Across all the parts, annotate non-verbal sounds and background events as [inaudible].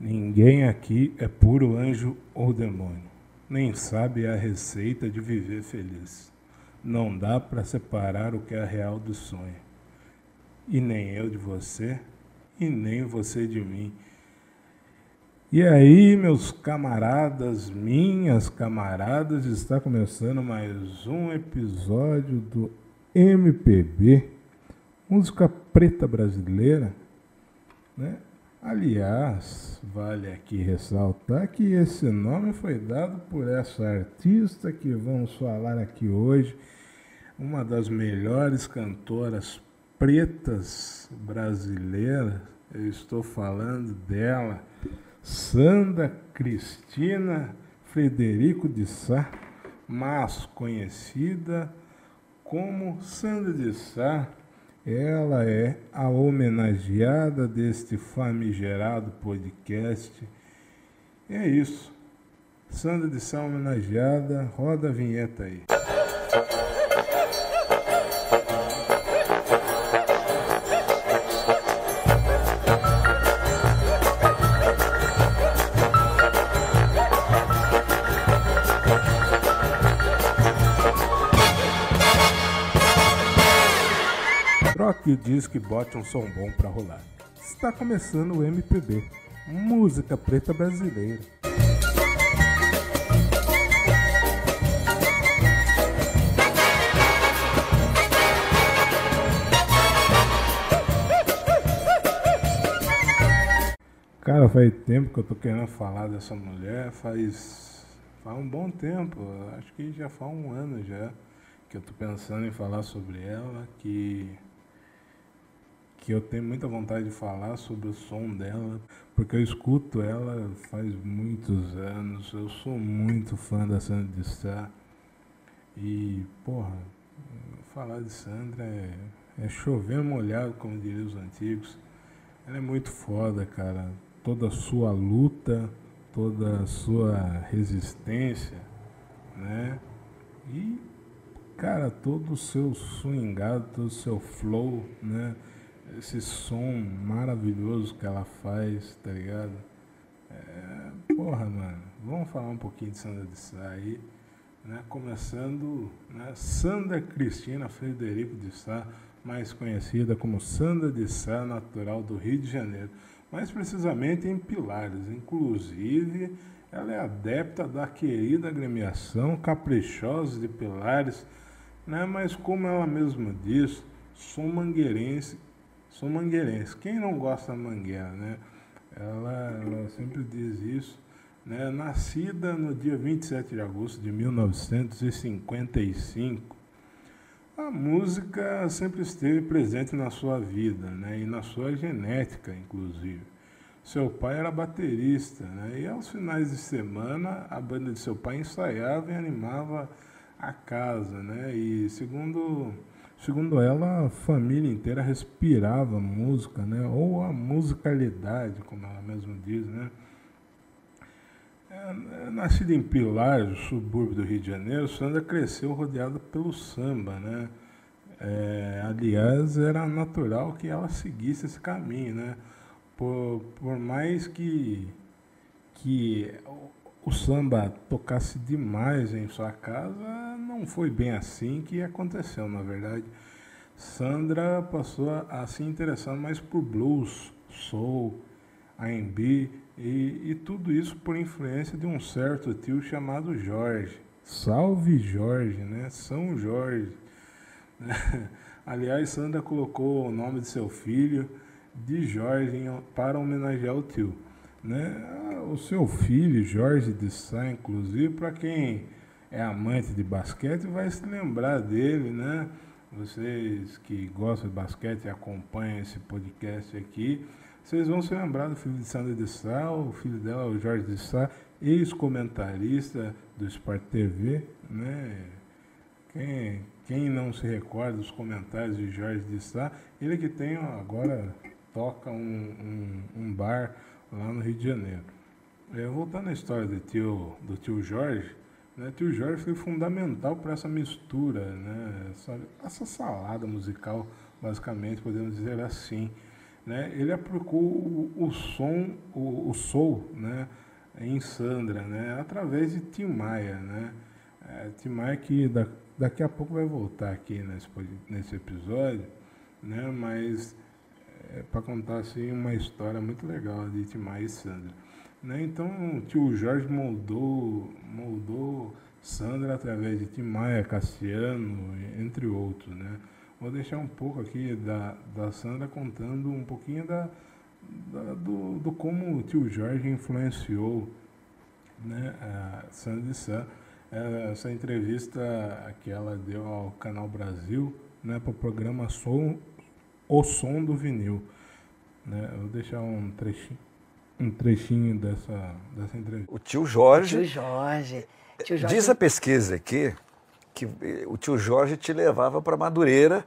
Ninguém aqui é puro anjo ou demônio, nem sabe a receita de viver feliz. Não dá para separar o que é real do sonho. E nem eu de você, e nem você de mim. E aí, meus camaradas, minhas camaradas, está começando mais um episódio do MPB, música preta brasileira, né? Aliás, vale aqui ressaltar que esse nome foi dado por essa artista que vamos falar aqui hoje, uma das melhores cantoras pretas brasileiras. Eu estou falando dela, Sandra Cristina Frederico de Sá, mais conhecida como Sandra de Sá ela é a homenageada deste famigerado podcast. E é isso. Sandra de Sá homenageada, roda a vinheta aí. Troque o disco e bote um som bom pra rolar. Está começando o MPB, música preta brasileira. Cara, faz tempo que eu tô querendo falar dessa mulher, faz, faz um bom tempo, acho que já faz um ano já que eu tô pensando em falar sobre ela, que que eu tenho muita vontade de falar sobre o som dela, porque eu escuto ela faz muitos anos, eu sou muito fã da Sandra de Sá. E, porra, falar de Sandra é, é chover molhado, como diriam os antigos. Ela é muito foda, cara. Toda a sua luta, toda a sua resistência, né? E, cara, todo o seu swingado, todo o seu flow, né? Esse som maravilhoso que ela faz, tá ligado? É, porra, mano, vamos falar um pouquinho de Sandra de Sá aí, né? Começando, né? Sandra Cristina Frederico de Sá, mais conhecida como Sandra de Sá, natural do Rio de Janeiro, mais precisamente em Pilares. Inclusive, ela é adepta da querida agremiação Caprichosos de Pilares, né? Mas como ela mesma diz, sou mangueirense sou mangueirense. Quem não gosta da mangueira, né? Ela, ela sempre diz isso. Né? Nascida no dia 27 de agosto de 1955, a música sempre esteve presente na sua vida né? e na sua genética, inclusive. Seu pai era baterista, né? e aos finais de semana a banda de seu pai ensaiava e animava a casa. Né? E segundo Segundo ela, a família inteira respirava música, né? ou a musicalidade, como ela mesma diz. Né? É, é, nascida em Pilares, subúrbio do Rio de Janeiro, Sandra cresceu rodeada pelo samba. Né? É, aliás, era natural que ela seguisse esse caminho. Né? Por, por mais que, que o samba tocasse demais em sua casa, não foi bem assim que aconteceu, na verdade. Sandra passou a se interessar mais por blues, soul, R&B e, e tudo isso por influência de um certo tio chamado Jorge. Salve Jorge, né? São Jorge. [laughs] Aliás, Sandra colocou o nome de seu filho de Jorge para homenagear o tio. Né? O seu filho, Jorge de Sá, inclusive, para quem é amante de basquete, vai se lembrar dele, né? Vocês que gostam de basquete e acompanham esse podcast aqui, vocês vão se lembrar do filho de Sandra de Sá, o filho dela, o Jorge de Sá, ex-comentarista do Sport TV, né? Quem, quem não se recorda dos comentários de Jorge de Sá, ele que tem agora toca um, um, um bar lá no Rio de Janeiro. É, voltando à história do tio, do tio Jorge, né, tio Jorge foi fundamental para essa mistura, né, essa, essa, salada musical, basicamente, podemos dizer assim. né, ele aplicou o, o som, o, o soul, né, em Sandra, né, através de Tim Maia, né, é, Tim Maia que da, daqui a pouco vai voltar aqui nesse, nesse episódio, né, mas é, para contar assim uma história muito legal de Tim Maia e Sandra. Né, então o tio Jorge moldou, moldou Sandra através de Tim Maia, Cassiano, entre outros, né. Vou deixar um pouco aqui da, da Sandra contando um pouquinho da, da do, do como o tio Jorge influenciou né, a Sandra de Sá. É, essa entrevista que ela deu ao Canal Brasil né, para o programa Som, O Som do Vinil. Né? Eu vou deixar um trechinho, um trechinho dessa, dessa entrevista. O tio Jorge. O tio Jorge. Tio Jorge. Diz a pesquisa aqui que o tio Jorge te levava para Madureira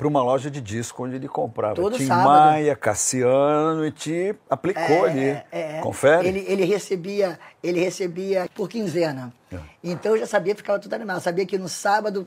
para uma loja de disco onde ele comprava Todo Tim sábado. Maia, Cassiano e te aplicou ali. É, é. Confere? Ele, ele recebia, ele recebia por quinzena. É. Então eu já sabia, ficava tudo animado. Sabia que no sábado,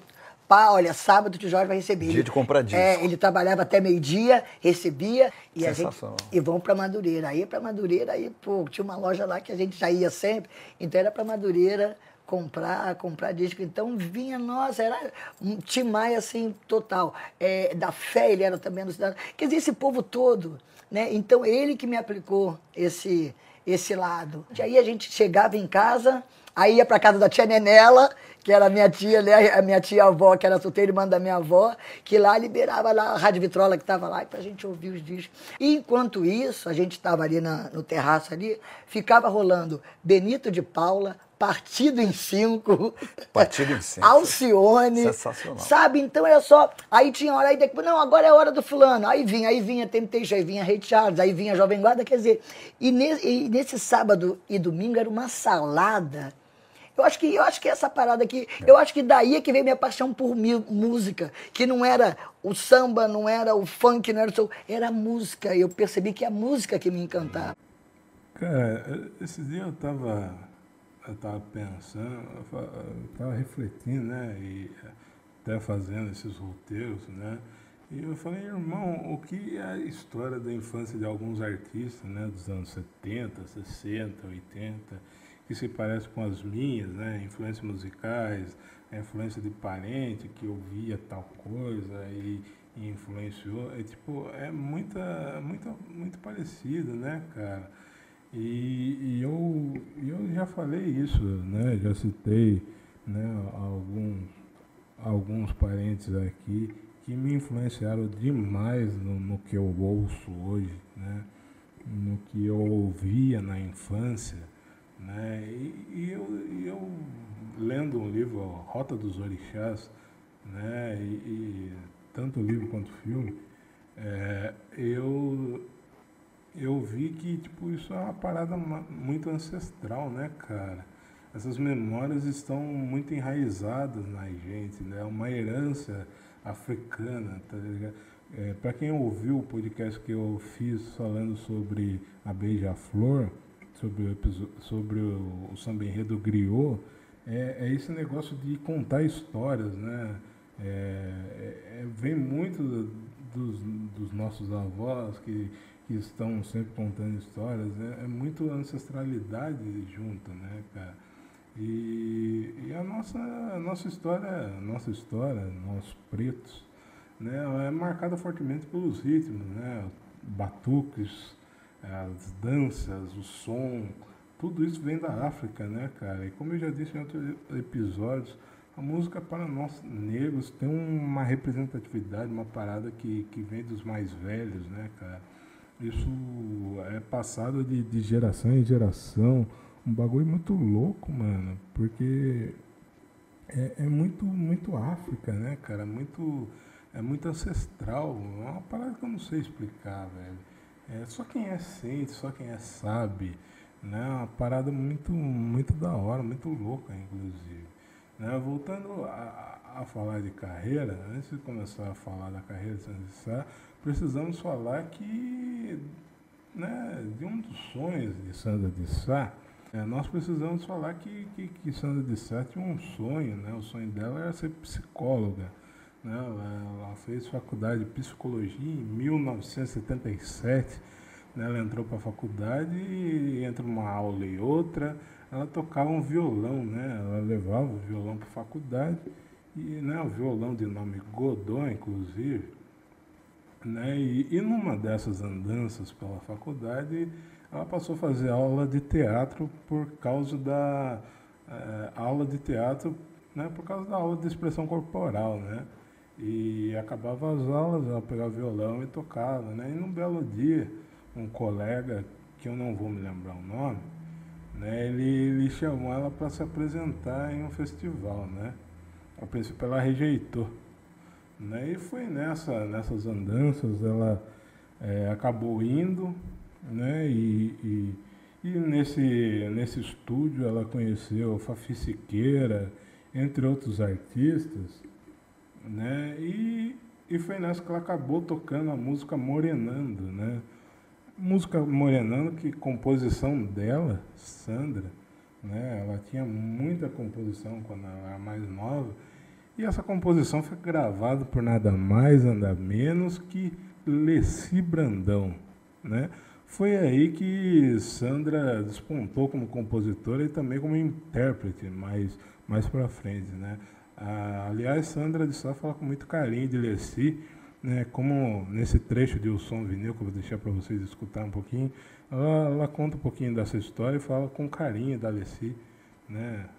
pá, olha, sábado o tio Jorge vai receber. Dia Ele- de comprar disco. É, ele trabalhava até meio-dia, recebia e a gente e vão para Madureira. Aí para Madureira, aí pô, tinha uma loja lá que a gente já ia sempre. Então era para Madureira comprar, comprar disco. Então vinha, nossa, era um Tim Maia assim total. É, da fé ele era também no cidadão. Quer dizer, esse povo todo, né? Então ele que me aplicou esse esse lado. E aí a gente chegava em casa, aí ia para casa da tia Nenela, que era a minha tia, né, a minha tia avó, que era solteira, irmã da minha avó, que lá liberava lá a Rádio Vitrola que estava lá para a gente ouvir os discos. E enquanto isso, a gente estava ali na- no terraço ali, ficava rolando Benito de Paula, Partido em Cinco, Partido em Cinco. [laughs] Alcione, Sensacional. sabe? Então era só, aí tinha hora aí depois, não, agora é hora do fulano, aí vinha, aí vinha Temptation, aí vinha Ray Charles, aí vinha Jovem Guarda, quer dizer, e nesse, e nesse sábado e domingo era uma salada. Eu acho que eu acho que essa parada aqui, eu acho que daí é que veio minha paixão por música, que não era o samba, não era o funk, não era o soul, era a música. Eu percebi que é a música que me encantava. Cara, esses dias eu tava, eu tava pensando, eu tava refletindo, né? E até fazendo esses roteiros, né? E eu falei, irmão, o que é a história da infância de alguns artistas, né? Dos anos 70, 60, 80, que se parece com as minhas, né? Influências musicais, influência de parente que ouvia tal coisa e, e influenciou. É tipo, é muita, muita, muito parecido, né, cara? E, e eu, eu já falei isso, né? Já citei né, alguns, alguns parentes aqui que me influenciaram demais no, no que eu ouço hoje, né? No que eu ouvia na infância, né? E, e eu, eu lendo um livro, Rota dos Orixás, né? E, e tanto o livro quanto o filme, é, eu eu vi que tipo isso é uma parada muito ancestral, né, cara? Essas memórias estão muito enraizadas na gente, né? É uma herança africana, tá ligado? É, para quem ouviu o podcast que eu fiz falando sobre a beija-flor, sobre o, sobre o, o samba enredo griot, é, é esse negócio de contar histórias, né? É, é- é- vem muito do- dos, dos nossos avós que, que estão sempre contando histórias, é, é muito ancestralidade junto, né, cara? E, e a nossa, nossa história, nossa história, nós pretos, né, é marcada fortemente pelos ritmos, né? Batuques, as danças, o som, tudo isso vem da África, né, cara? E como eu já disse em outros episódios, a música para nós negros tem uma representatividade, uma parada que, que vem dos mais velhos, né, cara? Isso é passado de, de geração em geração. Um bagulho muito louco, mano, porque é, é muito, muito África, né, cara? Muito, é muito ancestral. É uma parada que eu não sei explicar, velho. É só quem é sente, só quem é sabe. Né? É uma parada muito, muito da hora, muito louca, inclusive. Né? Voltando a, a- falar de carreira, antes de começar a falar da carreira de Sandra precisamos falar que né, de um dos sonhos de Sandra de Sá, é, nós precisamos falar que, que, que Sandra de Sá tinha um sonho, né? o sonho dela era ser psicóloga. Ela, ela fez faculdade de psicologia em 1977. Né? Ela entrou para a faculdade e entre uma aula e outra, ela tocava um violão, né? Ela levava o violão para a faculdade e né, o violão de nome Godot, inclusive. Né? E, e numa dessas andanças pela faculdade, ela passou a fazer aula de teatro por causa da é, aula de teatro, né, por causa da aula de expressão corporal, né? E acabava as aulas, ela pegava violão e tocava, né? E num belo dia, um colega, que eu não vou me lembrar o nome, né, ele, ele chamou ela para se apresentar em um festival, né? A princípio ela rejeitou. Né? E foi nessa, nessas andanças, ela é, acabou indo, né? E, e, e, nesse, nesse estúdio ela conheceu Fafi Siqueira, entre outros artistas, né? E, e foi nessa que ela acabou tocando a música Morenando, né? Música Morenando, que composição dela, Sandra, né? Ela tinha muita composição quando ela era mais nova. E essa composição foi gravada por nada mais, nada menos que Leci Brandão, né? Foi aí que Sandra despontou como compositora e também como intérprete, mais, mais para frente, né? Ah, aliás, Sandra de Sá fala com muito carinho de Leci, né? Como nesse trecho de O Som Vinil, que eu vou deixar para vocês escutar um pouquinho, ela, ela, conta um pouquinho dessa história e fala com carinho da Leci, né?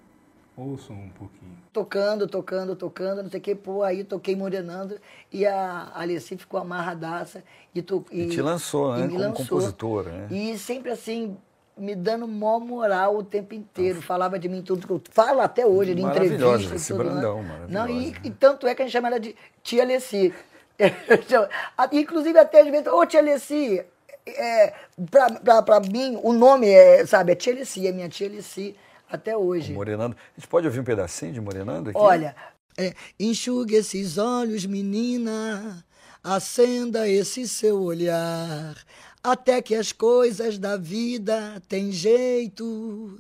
Ouçam um pouquinho. Tocando, tocando, tocando, não sei o que, pô, aí toquei morenando e a Alessi ficou amarradaça. E, to, e, e te lançou, né? Como lançou, compositora, né? E sempre assim, me dando mó moral o tempo inteiro. Falava de mim tudo que eu falo até hoje, de entrevista. Esse Brandão, maravilhosa. Não, e, e, tanto é que a gente chama ela de Tia Alessi. [laughs] Inclusive até às vezes, ô Tia Alessi, é, pra, pra, pra mim, o nome é, sabe, é Tia Alessi, é minha Tia Alessi até hoje. O Morenando. A gente pode ouvir um pedacinho de Morenando aqui? Olha, é, enxugue esses olhos, menina, acenda esse seu olhar, até que as coisas da vida têm jeito.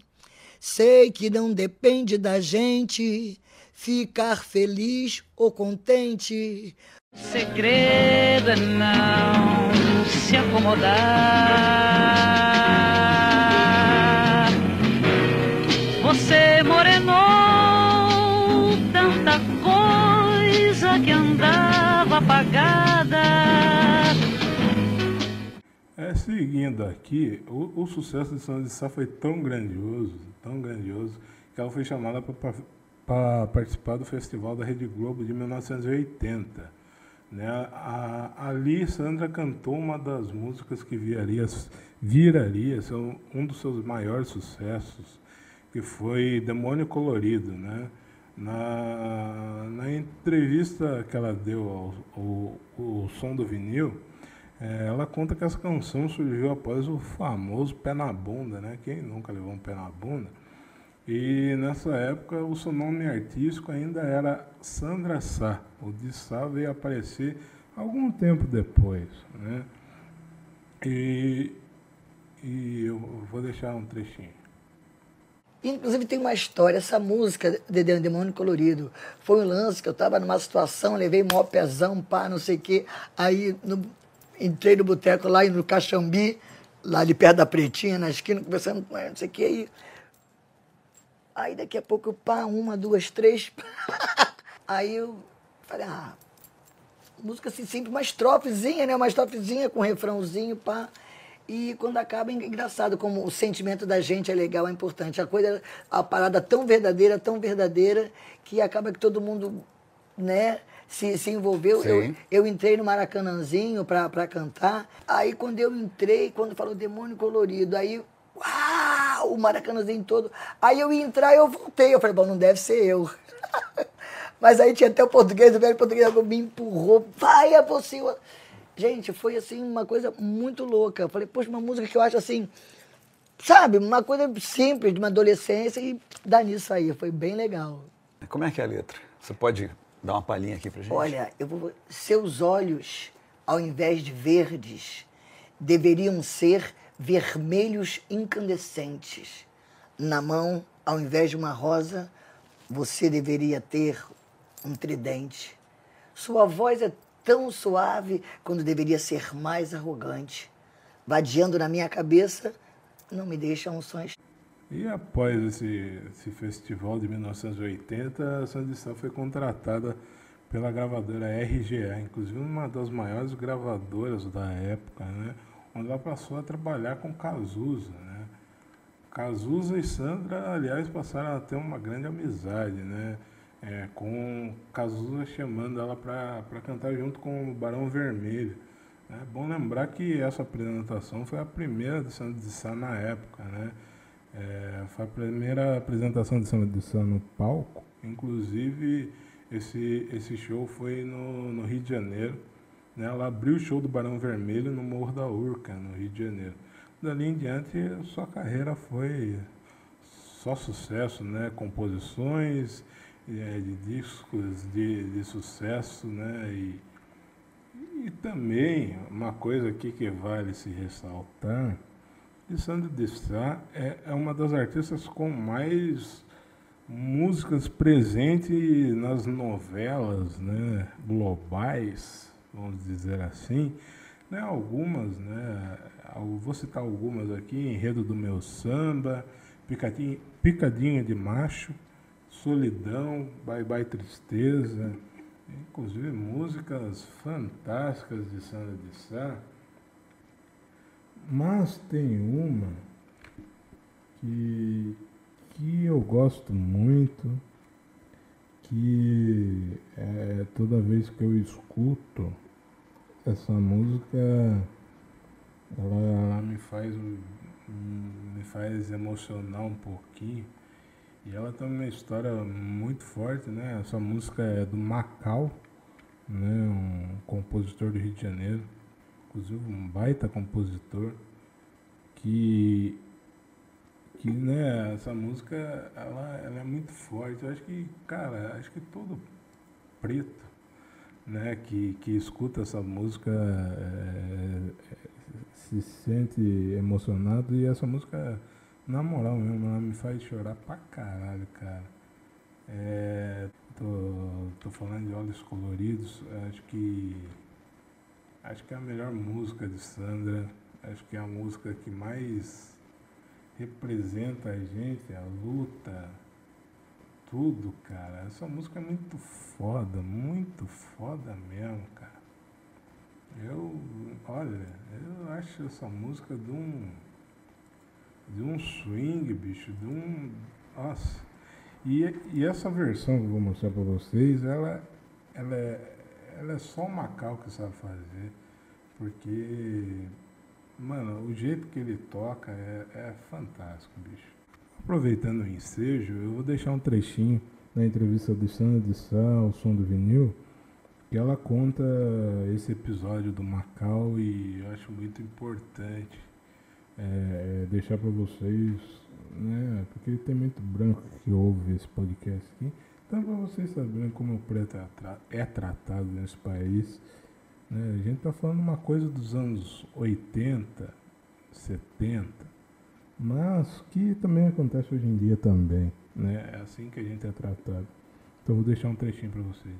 Sei que não depende da gente ficar feliz ou contente. Segredo é não se acomodar. Você morenou tanta coisa que andava apagada. É, seguindo aqui, o, o sucesso de São de Sá foi tão grandioso, tão grandioso, que ela foi chamada para participar do Festival da Rede Globo de 1980. Né? A, ali, Sandra cantou uma das músicas que viraria, viraria um dos seus maiores sucessos, que foi Demônio Colorido, né? Na, na entrevista que ela deu ao, ao, ao som do vinil, ela conta que essa canção surgiu após o famoso pé na bunda, né? Quem nunca levou um pé na bunda? E nessa época o seu nome artístico ainda era Sandra Sá. O de Sá veio aparecer algum tempo depois, né? E, e eu vou deixar um trechinho. Inclusive tem uma história, essa música de Demônio Colorido. Foi um lance que eu estava numa situação, levei maior pezão, pá, não sei o quê. Aí no, entrei no boteco lá no Caxambi, lá de perto da Pretinha, na esquina, conversando com ela, não sei o quê. Aí, aí daqui a pouco, pá, uma, duas, três. [laughs] aí eu falei, ah, música assim simples, uma estrofezinha, né? Uma estrofezinha com um refrãozinho, pá. E quando acaba, é engraçado como o sentimento da gente é legal, é importante. A coisa, a parada tão verdadeira, tão verdadeira, que acaba que todo mundo, né, se, se envolveu. Eu, eu entrei no Maracanãzinho para cantar. Aí quando eu entrei, quando falou Demônio Colorido, aí, uau, o Maracanãzinho todo. Aí eu ia entrar, eu voltei. Eu falei, bom, não deve ser eu. [laughs] Mas aí tinha até o português, o velho português me empurrou. Vai, é você. Gente, foi assim uma coisa muito louca. Eu falei, poxa, uma música que eu acho assim, sabe, uma coisa simples de uma adolescência e dá nisso aí. Foi bem legal. Como é que é a letra? Você pode dar uma palhinha aqui pra gente? Olha, eu vou... seus olhos, ao invés de verdes, deveriam ser vermelhos incandescentes. Na mão, ao invés de uma rosa, você deveria ter um tridente. Sua voz é tão suave quando deveria ser mais arrogante. Vadiando na minha cabeça, não me deixa um sonho. E após esse, esse festival de 1980, a Sandy Sá foi contratada pela gravadora RGA, inclusive uma das maiores gravadoras da época, né? Onde ela passou a trabalhar com Cazuza, né? Cazuza e Sandra, aliás, passaram a ter uma grande amizade, né? É, com Cazuza chamando ela para cantar junto com o Barão Vermelho. É bom lembrar que essa apresentação foi a primeira de Sandra de Sá na época, né? É, foi a primeira apresentação de Sandra de no palco, inclusive esse, esse show foi no, no Rio de Janeiro. Né? Ela abriu o show do Barão Vermelho no Morro da Urca, no Rio de Janeiro. Dali em diante, sua carreira foi só sucesso, né? Composições é, de discos de, de sucesso, né? E, e também uma coisa aqui que vale se ressaltar, que Sandra de Sá é, é uma das artistas com mais músicas presentes nas novelas né, globais, vamos dizer assim, né, algumas, né, vou citar algumas aqui, Enredo do Meu Samba, Picadinha, Picadinha de Macho, Solidão, Bye Bye Tristeza, inclusive músicas fantásticas de Sandra de Sá, mas tem uma que que eu gosto muito, que é, toda vez que eu escuto essa música, ela, ela me faz me faz emocionar um pouquinho. E ela tem uma história muito forte, né? Essa música é do Macau, né? Um compositor do Rio de Janeiro, inclusive um baita compositor, que que né, essa música ela, ela é muito forte. Eu acho que, cara, acho que todo preto né, que, que escuta essa música é, se sente emocionado e essa música, na moral mesmo, ela me faz chorar pra caralho, cara. É, tô, tô falando de olhos coloridos, acho que acho que é a melhor música de Sandra, acho que é a música que mais representa a gente, a luta, tudo, cara. Essa música é muito foda, muito foda mesmo, cara. Eu, olha, eu acho essa música de um, de um swing, bicho, de um, nossa. E, e essa versão que eu vou mostrar para vocês, ela, ela, é, ela é só o Macau que sabe fazer, porque Mano, o jeito que ele toca é, é fantástico, bicho. Aproveitando o ensejo, eu vou deixar um trechinho na entrevista do Sandra de Sá, o som do vinil, que ela conta esse episódio do Macau e eu acho muito importante é, deixar para vocês, né, porque tem muito branco que ouve esse podcast aqui, então para vocês saberem como o preto é, é tratado nesse país né? A gente está falando uma coisa dos anos 80, 70, mas que também acontece hoje em dia também. Né? É assim que a gente é tratado. Então vou deixar um trechinho para vocês.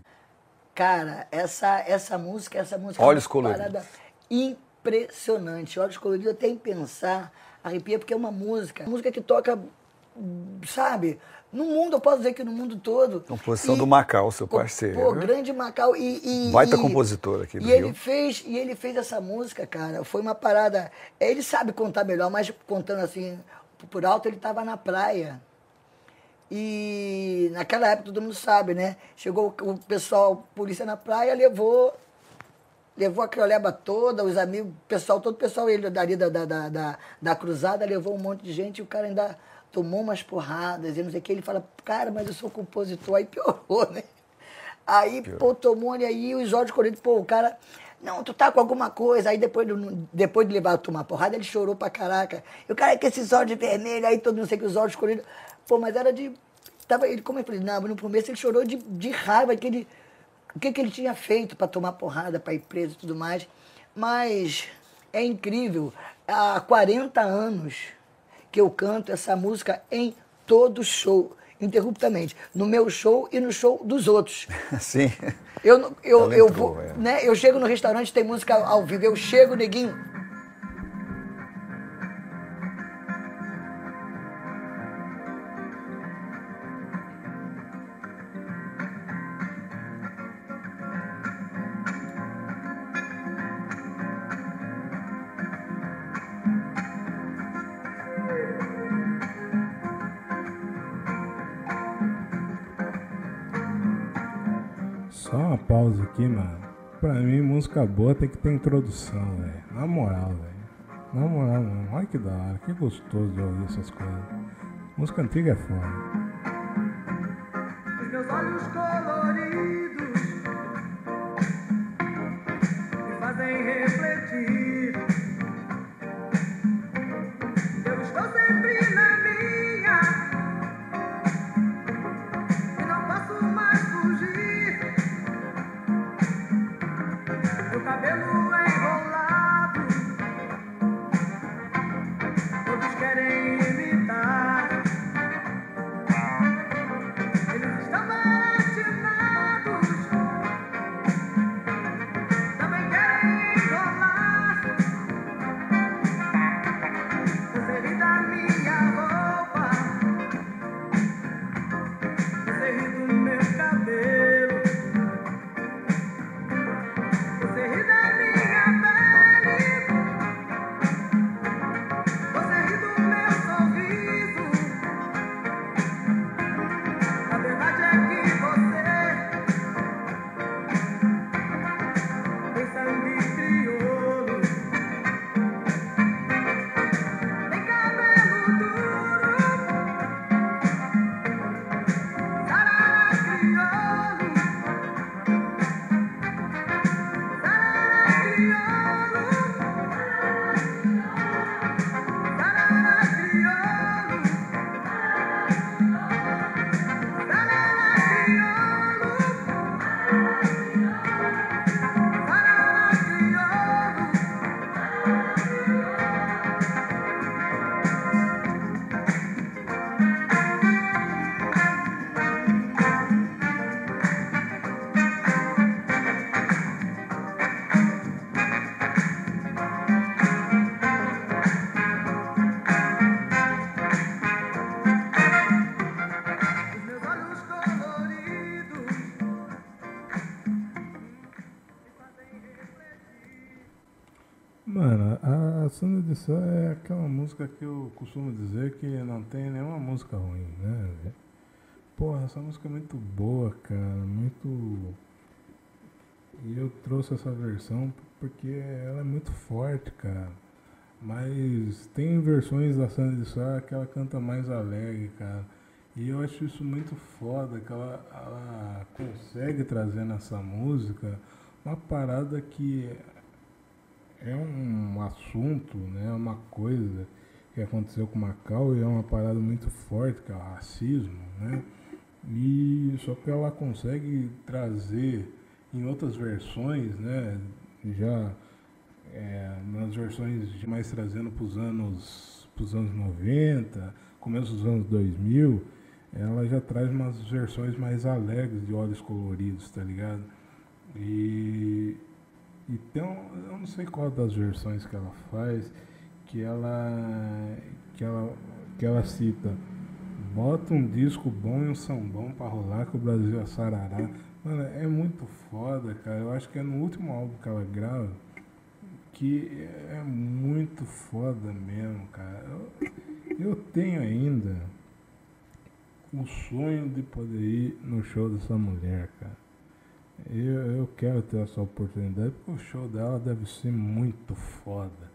Cara, essa, essa música, essa música Olhos é uma coloridos. parada impressionante. Olhos coloridos, tenho que pensar, arrepia, porque é uma música, música que toca, sabe, no mundo, eu posso dizer que no mundo todo. Composição e, do Macau, seu parceiro. Pô, grande Macau. E, e, Baita e, compositor aqui do e Rio. Ele fez, e ele fez essa música, cara. Foi uma parada. Ele sabe contar melhor, mas contando assim, por alto, ele estava na praia. E naquela época todo mundo sabe, né? Chegou o pessoal, polícia na praia, levou levou a crioleba toda, os amigos, o pessoal, todo o pessoal ele dali da, da, da, da, da cruzada, levou um monte de gente e o cara ainda tomou umas porradas e não sei o que. Ele fala, cara, mas eu sou compositor. Aí piorou, né? Aí, Pior. pô, tomou, e aí o Jorge Corinthians, pô, o cara, não, tu tá com alguma coisa. Aí depois, depois de levar a tomar porrada, ele chorou pra caraca. E o cara, é que esses olhos vermelhos, aí todo mundo sei que os olhos Corinthians, pô, mas era de. Tava, ele, como eu falei, não, no começo ele chorou de, de raiva, que ele, o que, que ele tinha feito para tomar porrada, para ir preso e tudo mais. Mas é incrível, há 40 anos que eu canto essa música em todo show. interruptamente, no meu show e no show dos outros. [laughs] Sim. Eu, eu, Ela eu, vou, é. né, eu chego no restaurante, tem música ao vivo, eu chego, neguinho. Aqui, mano. Pra mim, música boa tem que ter introdução, velho. Na moral, velho. Na moral, mano. Olha que da hora. Que gostoso de ouvir essas coisas. Música antiga é foda. Meus olhos coloridos Sá é aquela música que eu costumo dizer que não tem nenhuma música ruim, né? Porra, essa música é muito boa, cara, muito. E eu trouxe essa versão porque ela é muito forte, cara. Mas tem versões da Sandra de Sá que ela canta mais alegre, cara. E eu acho isso muito foda, que ela, ela consegue trazer nessa música uma parada que é um assunto, né, uma coisa que aconteceu com Macau e é uma parada muito forte, que é o racismo, né? E só que ela consegue trazer em outras versões, né, já é, nas versões mais trazendo para os anos, anos 90, começo dos anos 2000, ela já traz umas versões mais alegres de olhos coloridos, tá ligado? E então, eu não sei qual das versões que ela faz, que ela que ela que ela cita bota um disco bom e um sambão pra rolar que o Brasil é sarará. Mano, é muito foda, cara. Eu acho que é no último álbum que ela grava que é muito foda mesmo, cara. Eu, eu tenho ainda o sonho de poder ir no show dessa mulher, cara. Eu, eu quero ter essa oportunidade porque o show dela deve ser muito foda.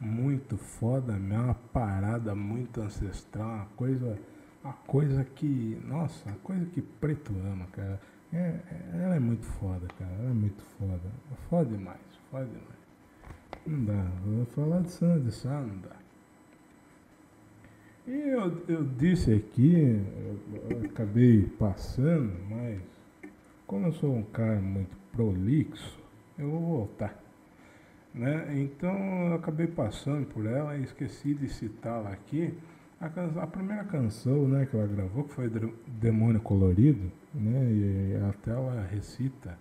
Muito foda mesmo, uma parada muito ancestral, uma coisa, uma coisa que, nossa, uma coisa que preto ama, cara. É, é- ela é muito foda, cara, ela é muito foda. Foda demais, foda demais. Não dá, vou falar de Sandra de Sá, não dá. E eu, eu disse aqui, eu, eu acabei passando, mas como eu sou um cara muito prolixo, eu vou voltar. Né? Então eu acabei passando por ela e esqueci de citá-la aqui, A, can- a primeira canção né, que ela gravou, que foi Demônio Colorido, né, e até ela recita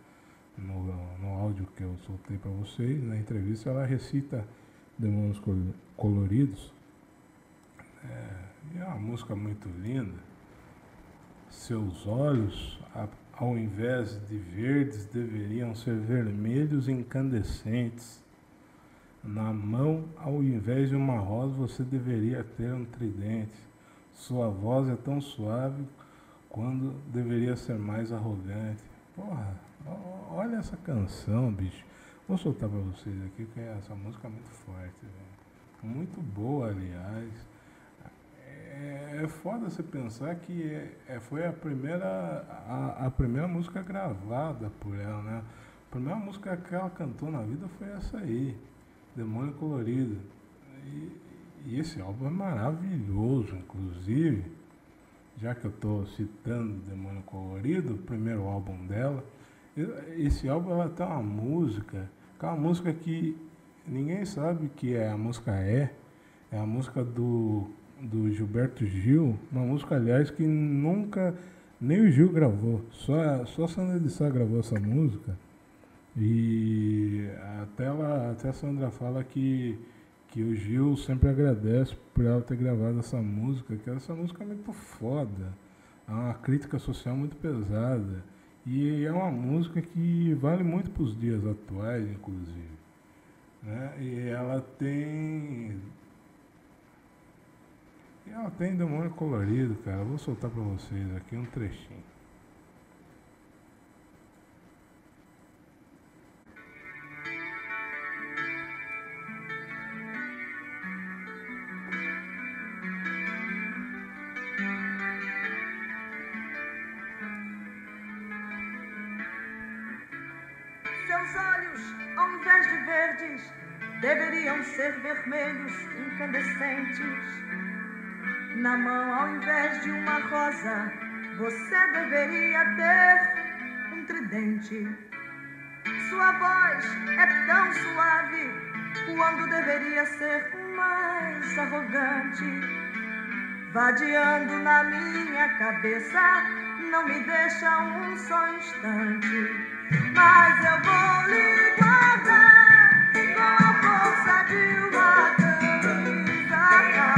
no, no áudio que eu soltei para vocês, na entrevista, ela recita Demônios Col- Coloridos. É, é uma música muito linda. Seus olhos, ao invés de verdes, deveriam ser vermelhos incandescentes. Na mão, ao invés de uma rosa, você deveria ter um tridente. Sua voz é tão suave quando deveria ser mais arrogante. Porra, olha essa canção, bicho. Vou soltar pra vocês aqui, porque essa música é muito forte. Muito boa, aliás. É, é foda você pensar que é, é- foi a primeira, a, a primeira música gravada por ela, né? A primeira música que ela cantou na vida foi essa aí, Demônio Colorido. E, e esse álbum é maravilhoso, inclusive, já que eu estou citando Demônio Colorido, o primeiro álbum dela, esse álbum ela tem uma música, que é uma música que ninguém sabe que é a música é, é a música do, do Gilberto Gil, uma música, aliás, que nunca, nem o Gil gravou, só, só a Sandra de Sá gravou essa música. E até, ela, até a Sandra fala que, que o Gil sempre agradece por ela ter gravado essa música, que essa música é muito foda. É uma crítica social muito pesada. E é uma música que vale muito para os dias atuais, inclusive. Né? E ela tem. E ela tem demônio colorido, cara. Eu vou soltar para vocês aqui um trechinho. De uma rosa, você deveria ter um tridente. Sua voz é tão suave quando deveria ser mais arrogante. Vadiando na minha cabeça, não me deixa um só instante. Mas eu vou lhe guardar com a força de uma camisa.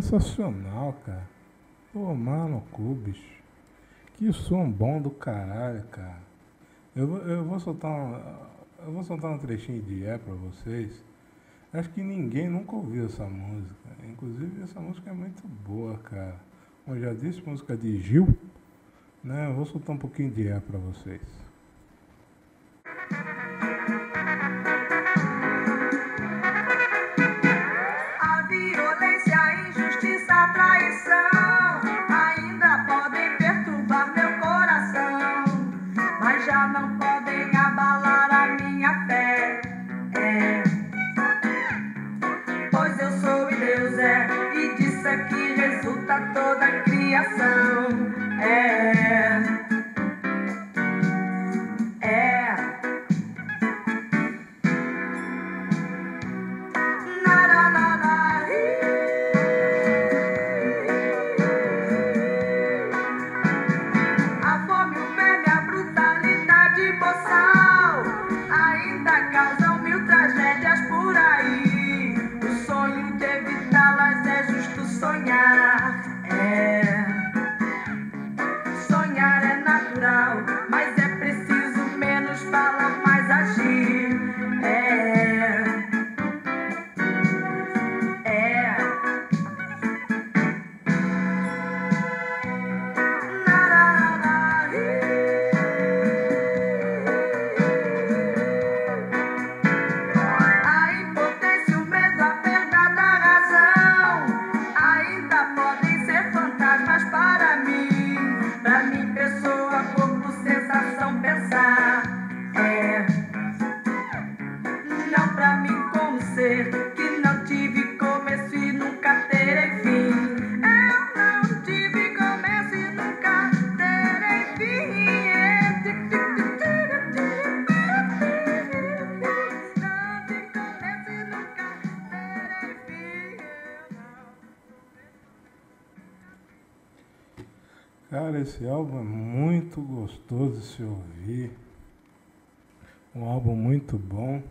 Sensacional, cara. Pô, mano, cu, bicho. Que som bom do caralho, cara. Eu, eu vou soltar uma, eu vou soltar um trechinho de é pra vocês. Acho que ninguém nunca ouviu essa música. Inclusive essa música é muito boa, cara. Como eu já disse, música de Gil. Né? Eu vou soltar um pouquinho de é pra vocês. Se ouvir. Um álbum muito bom.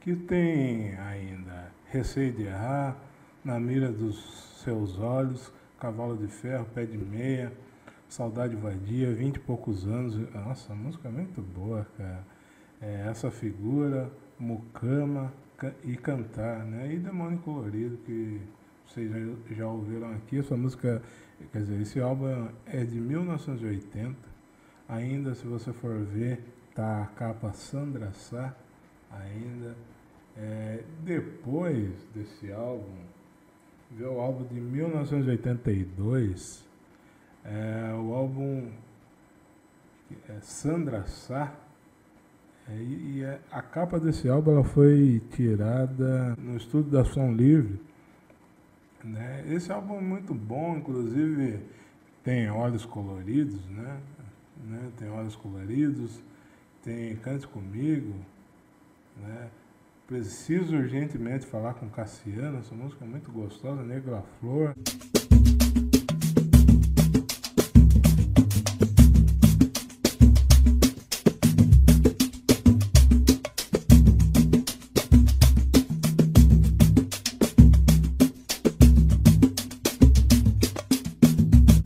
Que tem ainda Receio de Errar, Na Mira dos Seus Olhos, Cavalo de Ferro, Pé de Meia, Saudade Vadia, Vinte e Poucos Anos. Nossa, a música é muito boa, cara. É essa figura, Mucama ca- e Cantar, né? E Demônio Colorido, que vocês já, já ouviram aqui. Essa música, quer dizer, esse álbum é de 1980. Ainda, se você for ver, tá a capa Sandra Sá, ainda. É, depois desse álbum, veio o álbum de 1982, é, o álbum é, Sandra Sá, é, e, é- a capa desse álbum ela foi tirada no estúdio da Som Livre. Né? Esse álbum é muito bom, inclusive tem olhos coloridos, né? Né? Tem olhos coloridos, tem Cante Comigo, né? Preciso urgentemente falar com Cassiano, essa música é muito gostosa, Negra Flor.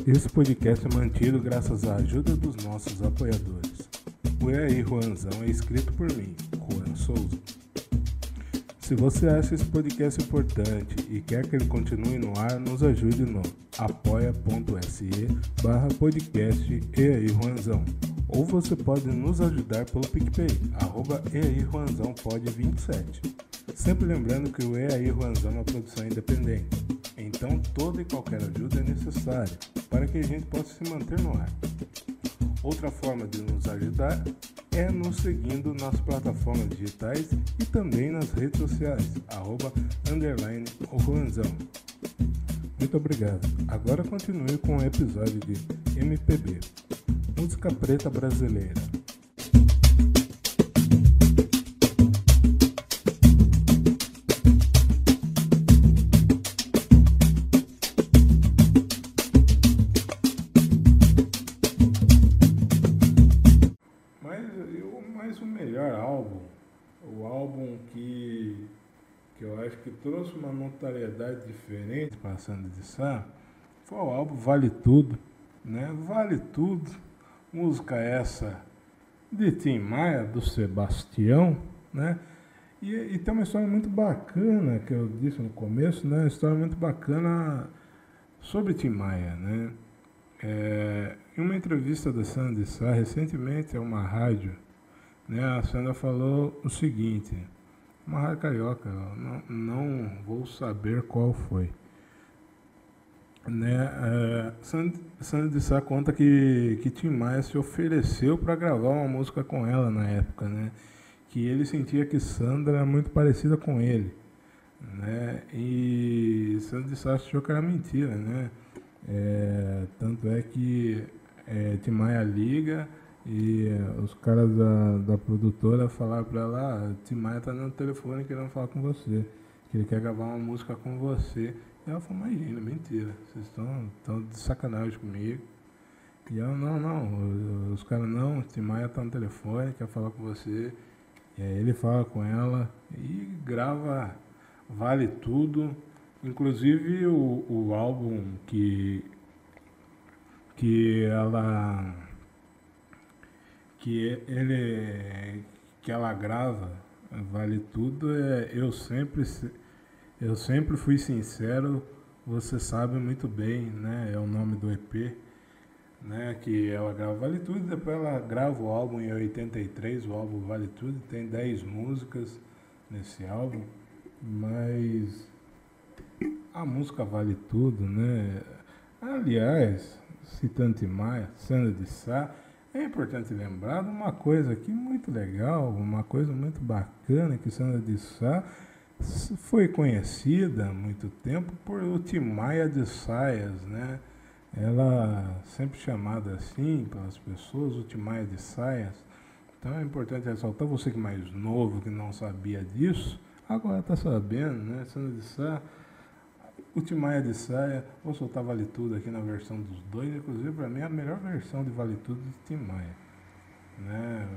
Esse podcast é mantido graças à ajuda dos nossos apoiadores. O E aí Juanzão é escrito por mim, Juan Souza. Se você acha esse podcast importante e quer que ele continue no ar, nos ajude no apoia.se barra podcast E aí Juanzão. Ou você pode nos ajudar pelo PicPay, arroba E aí Juanzão pode 27. Sempre lembrando que o E aí Juanzão é uma produção independente. Então toda e qualquer ajuda é necessária para que a gente possa se manter no ar. Outra forma de nos ajudar é nos seguindo nas plataformas digitais e também nas redes sociais, arroba, underline, o Juanzão. Muito obrigado. Agora continue com o episódio de MPB, música preta brasileira. Notoriedade diferente Sandra de Sá, foi o álbum Vale Tudo, né? Vale Tudo, música essa de Tim Maia, do Sebastião, né? E, e tem uma história muito bacana, que eu disse no começo, né? Uma história muito bacana sobre Tim Maia, né? É, em uma entrevista da Sandra de Sá, recentemente, a uma rádio, né, a Sandra falou o seguinte, uma rádio carioca, não, não vou saber qual foi. Né, é, Sandra de Sá conta que, que Tim Maia se ofereceu para gravar uma música com ela na época, né, que ele sentia que Sandra era muito parecida com ele. Né, e Sandra de Sá achou que era mentira, né? É, tanto é que é, Tim Maia liga e é, os caras da, da produtora falaram pra ela, ah, Tim Maia tá no telefone querendo falar com você, que ele quer gravar uma música com você. E ela falou, imagina, mentira, vocês estão de sacanagem comigo. E ela, não, não, os caras não, Tim Maia tá no telefone, quer falar com você. E aí ele fala com ela e grava Vale Tudo. Inclusive o, o álbum que, que ela que ele que ela grava vale tudo é eu sempre se- eu sempre fui sincero você sabe muito bem né é o nome do EP né que ela grava vale tudo depois ela grava o álbum em 83 o álbum vale tudo tem 10 músicas nesse álbum mas a música vale tudo, né? Aliás, citando Tim Maia, Sandra de Sá, é importante lembrar de uma coisa aqui muito legal, uma coisa muito bacana, que Sandra de Sá foi conhecida há muito tempo por o Tim Maia de Saias, né? Ela sempre chamada assim pelas pessoas, o Tim Maia de Saias. Então é importante ressaltar, você que é mais novo, que não sabia disso, agora está sabendo, né? Sandra de Sá O Timaya de Saia, vou soltar Vale Tudo aqui na versão dos dois, inclusive para mim é a melhor versão de Vale Tudo de Timaya. Né?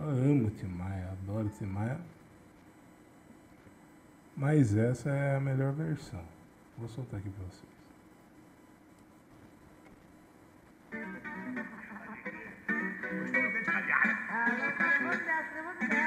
Eu amo Timaya, adoro Timaya. Mas essa é a melhor versão. Vou soltar aqui para vocês. Olha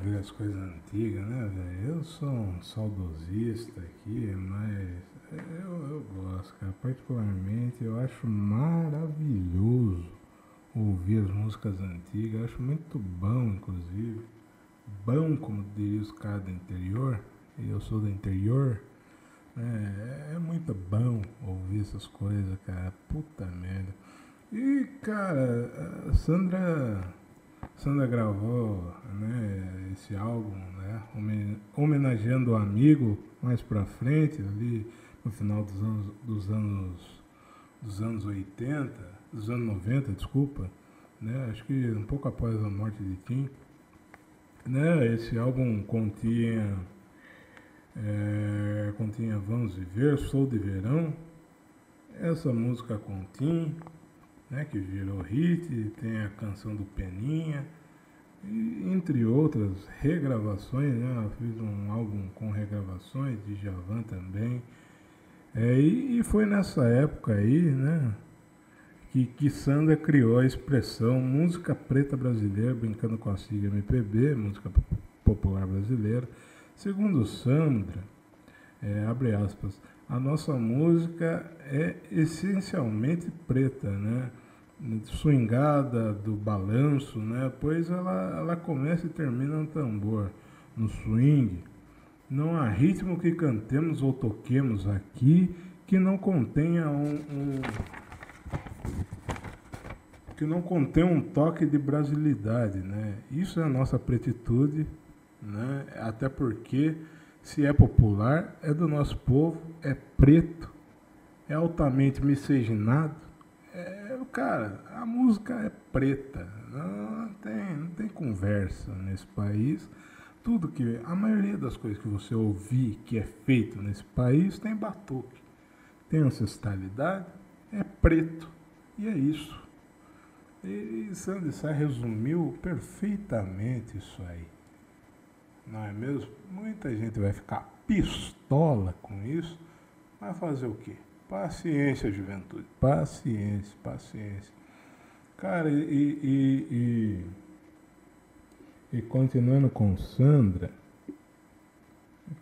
ouvir as coisas antigas, né, velho? Eu sou um saudosista aqui, mas eu, eu gosto, cara. Particularmente, eu acho maravilhoso ouvir as músicas antigas. Eu acho muito bom, inclusive. Bom, como diria os caras do interior, eu sou do interior. É, é muito bom ouvir essas coisas, cara. Puta merda. E, cara, a Sandra. Sandra gravou né, esse álbum, né, homen- homenageando o amigo mais pra frente, ali no final dos anos, dos anos, dos anos 80, dos anos 90, desculpa, né, acho que um pouco após a morte de Tim. Né, esse álbum continha, é, continha Vamos Viver, Sou de Verão, essa música com Tim, né, que virou hit, tem a canção do Peninha, e, entre outras regravações, né, eu fiz um álbum com regravações de Javan também, é, e, e foi nessa época aí, né, que, que Sandra criou a expressão música preta brasileira, brincando com a sigla MPB, música po- popular brasileira. Segundo Sandra, é, abre aspas, a nossa música é essencialmente preta, né? Swingada do balanço, né? Pois ela, ela começa e termina no tambor, no swing. Não há ritmo que cantemos ou toquemos aqui que não contenha um, um que não contém um toque de brasilidade, né? Isso é a nossa pretitude, né? Até porque se é popular, é do nosso povo, é preto, é altamente miscigenado. É, cara, a música é preta, não tem, não tem conversa nesse país. Tudo que a maioria das coisas que você ouvir que é feito nesse país tem batuque, tem ancestralidade, é preto e é isso. E, e Sandy Sá resumiu perfeitamente isso aí. Não é mesmo? Muita gente vai ficar pistola com isso. Vai fazer o quê? Paciência, juventude. Paciência, paciência. Cara, e, e, e, e continuando com Sandra.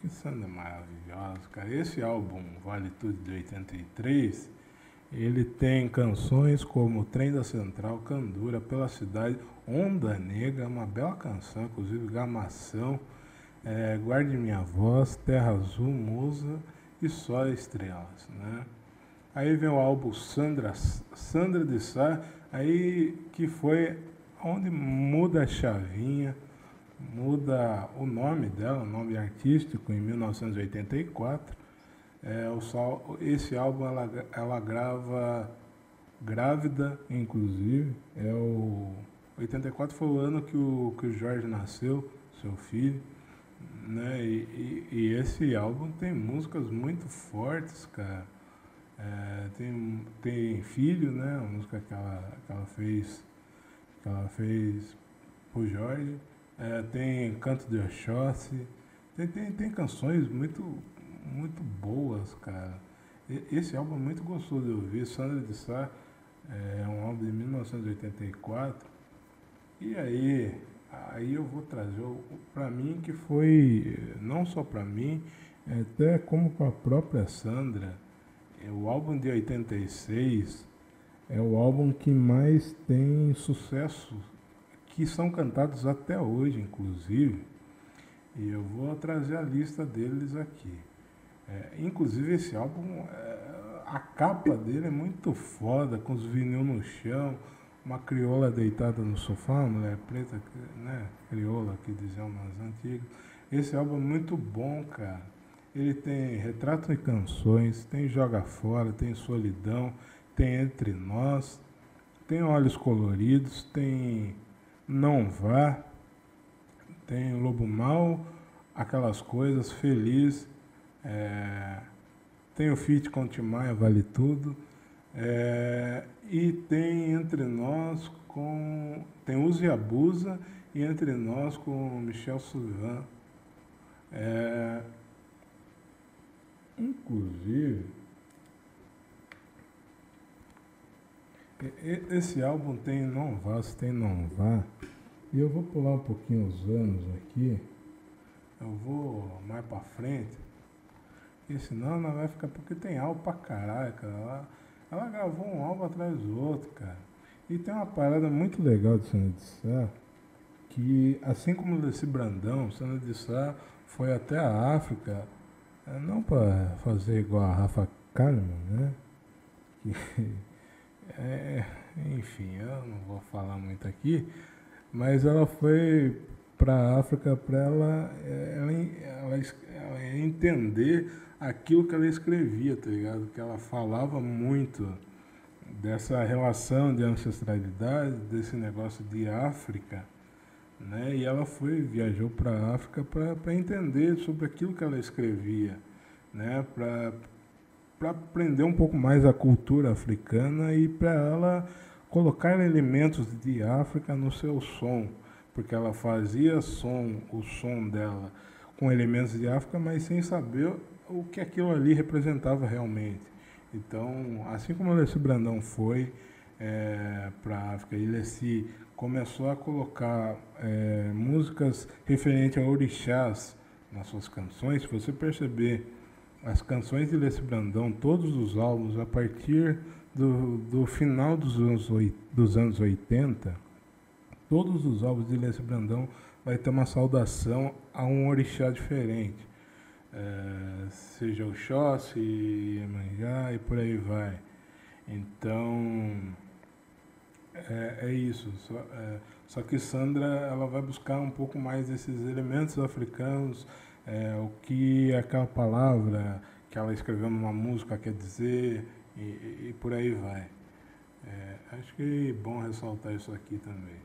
Que Sandra é maravilhosa, cara. Esse álbum, Vale Tudo de 83, ele tem canções como Trem da Central, Candura, Pela Cidade, Onda Negra, uma bela canção, inclusive Gamação, é, Guarde Minha Voz, Terra Azul, Musa e Só Estrelas, né? Aí vem o álbum Sandra, Sandra de Sá, aí que foi onde muda a chavinha, muda o nome dela, o nome artístico, em 1984. É, o esse álbum ela, ela grava grávida, inclusive. É o 84 foi o ano que o, que o Jorge nasceu, seu filho. Né? E, e, e esse álbum tem músicas muito fortes, cara. É, tem, tem Filho, né? A música que ela, que ela fez que ela fez pro Jorge. É, tem Canto de Oxóssi. Tem, tem, tem canções muito, muito boas, cara. E, esse álbum é muito gostoso de ouvir. Sandra de Sá é um álbum de 1984. E aí, aí eu vou trazer para mim que foi, não só para mim, até como para a própria Sandra, é o álbum de 86 é o álbum que mais tem sucesso, que são cantados até hoje, inclusive. E eu vou trazer a lista deles aqui. É, inclusive esse álbum, é, a capa dele é muito foda, com os vinil no chão, uma crioula deitada no sofá, uma mulher preta, né? Crioula que diziam nas antigas. Esse álbum é muito bom, cara. Ele tem retrato e canções, tem Joga Fora, tem Solidão, tem Entre Nós, tem Olhos Coloridos, tem Não Vá, tem Lobo Mal, Aquelas Coisas, Feliz, é, tem o Fit com Timaya, Vale Tudo, é, e tem Entre Nós com. Tem Use e Abusa e Entre Nós com Michel Suzan. É, inclusive, esse álbum tem Não Vá, se tem Não Vá, e eu vou pular um pouquinho os anos aqui, eu vou mais pra frente, e senão não vai ficar, porque tem álbum pra caralho, cara. Ela, ela gravou um álbum atrás do outro, cara. E tem uma parada muito legal de Sana de Sá, que assim como Leci Brandão, Sana de Sá foi até a África, não para fazer igual a Rafa Kalimann, né? Que, [laughs] é, enfim, eu não vou falar muito aqui, mas ela foi para a África para ela, ela, ela, ela entender aquilo que ela escrevia, tá ligado? Que ela falava muito dessa relação de ancestralidade, desse negócio de África, né? E ela foi, viajou para a África para entender sobre aquilo que ela escrevia, né? Para aprender um pouco mais a cultura africana e para ela colocar elementos de África no seu som, porque ela fazia som, o som dela com elementos de África, mas sem saber o que aquilo ali representava realmente. Então, assim como Alessi Brandão foi é, para a África, Alessi começou a colocar é, músicas referentes a orixás nas suas canções, se você perceber as canções de Alessi Brandão, todos os álbuns, a partir do, do final dos anos, dos anos 80, todos os álbuns de Alessi Brandão vai ter uma saudação a um orixá diferente é, seja o Xóssi, Iemanjá e por aí vai. Então, é, é isso. Só, é, só, que Sandra ela vai buscar um pouco mais esses elementos africanos, é, o que aquela palavra que ela escreveu numa música quer dizer e, e por aí vai. É, acho que é bom ressaltar isso aqui também.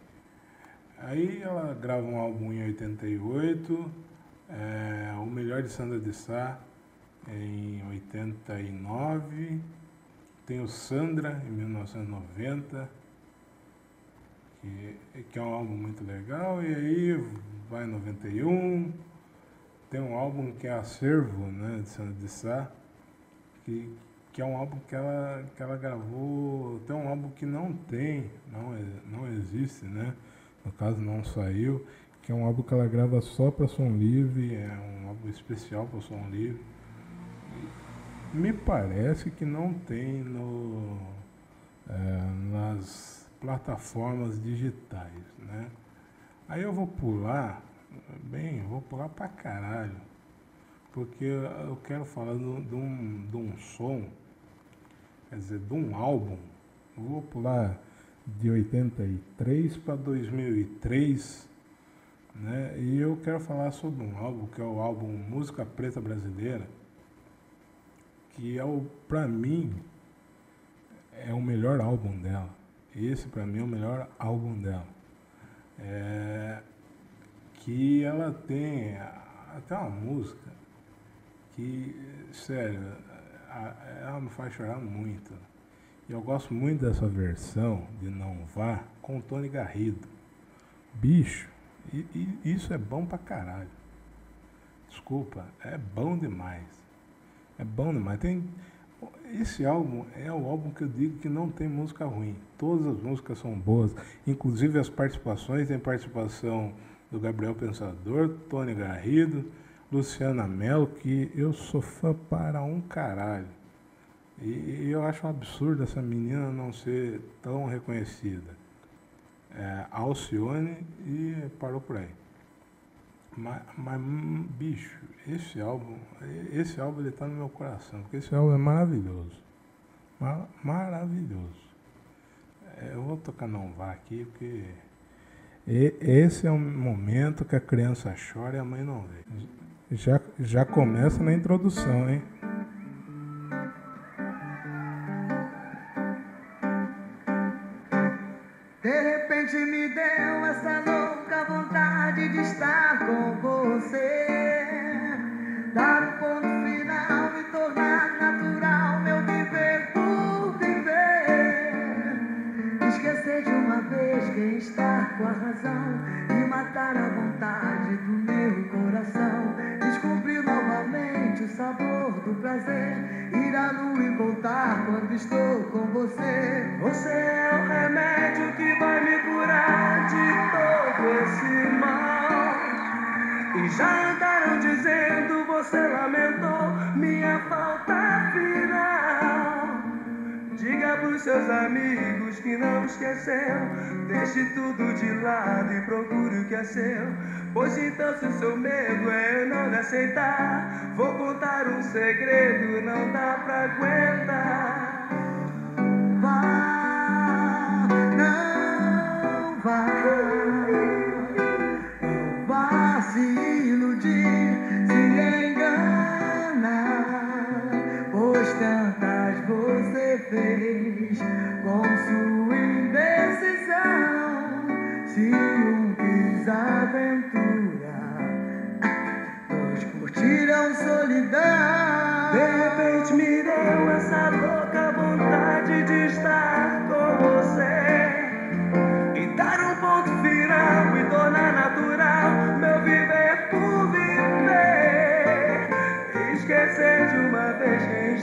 Aí ela grava um álbum em 88, é, o melhor de Sandra de Sá em 89. Tem o Sandra em 1990, que, que é um álbum muito legal. E aí vai em 91. Tem um álbum que é Acervo, né, de Sandra de Sá, que, que é um álbum que ela, que ela gravou. Tem um álbum que não tem, não, não existe, né? No caso não saiu que é um álbum que ela grava só para som livre, é um álbum especial para som livre. Me parece que não tem no, é, nas plataformas digitais, né? Aí eu vou pular, bem, vou pular pra caralho, porque eu quero falar de um, de um som quer dizer, de um álbum. Vou pular de 83 para 2003, né? E eu quero falar sobre um álbum que é o álbum Música Preta Brasileira, que é o, para mim, é o melhor álbum dela. Esse para mim é o melhor álbum dela. É, que ela tem até uma música que, sério, ela me faz chorar muito. E eu gosto muito dessa versão de Não Vá com o Tony Garrido. Bicho, e, e isso é bom pra caralho. Desculpa, é bom demais. É bom demais. Tem, esse álbum é o álbum que eu digo que não tem música ruim. Todas as músicas são boas, inclusive as participações. Tem participação do Gabriel Pensador, Tony Garrido, Luciana Mello, que eu sou fã para um caralho. E, eu acho um absurdo essa menina não ser tão reconhecida. É, Alcione e parou por aí. Mas, mas, bicho, esse álbum, esse álbum ele tá no meu coração, porque esse álbum é maravilhoso. Ma- maravilhoso. É, eu vou tocar não vá aqui, porque e- esse é um momento que a criança chora e a mãe não vê. Já, já começa na introdução, hein? De repente me deu essa louca vontade de estar com você. Dar um ponto final e tornar natural meu viver por viver. Esquecer de uma vez quem está com a razão e matar a vontade do meu coração. Sabor do prazer. Ir à lua e voltar quando estou com você. Você é o remédio que vai me curar de todo esse mal. E já andaram dizendo, você lamentou minha falta final. Diga pros seus amigos que não esqueceu. Deixe tudo de lado e procure o que é seu. Pois então, se o seu medo é eu não lhe aceitar, vou contar um segredo, não dá pra aguentar. Vá, não vá. Com sua indecisão. Se um quis aventura, dois curtiram solidão. De repente me deu essa louca vontade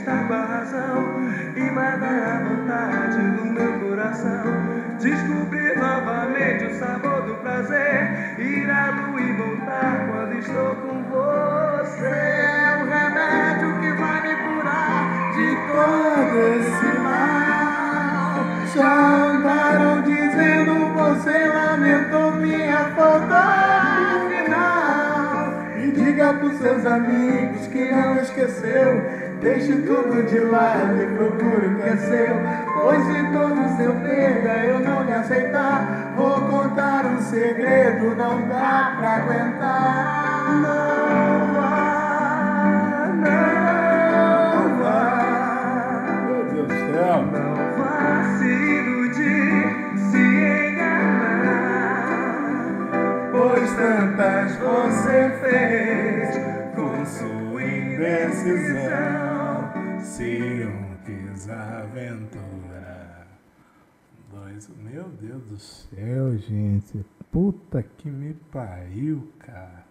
está com a razão e matar a vontade do meu coração. Descobrir novamente o sabor do prazer. Ir à lua e voltar quando estou com você. É o remédio que vai me curar de todo esse mal. Já andaram dizendo você lamentou minha falta diga pros seus amigos que não esqueceu. Deixe tudo de lado e procure o que é seu. Pois se todo seu perda eu não lhe aceitar, vou contar um segredo, não dá pra aguentar. Não vá, não vá. Meu Deus do céu! Não vá se iludir, tantas você fez com sua indecisão. Se um quis. Dois. Meu Deus do céu, gente. Puta que me pariu, cara.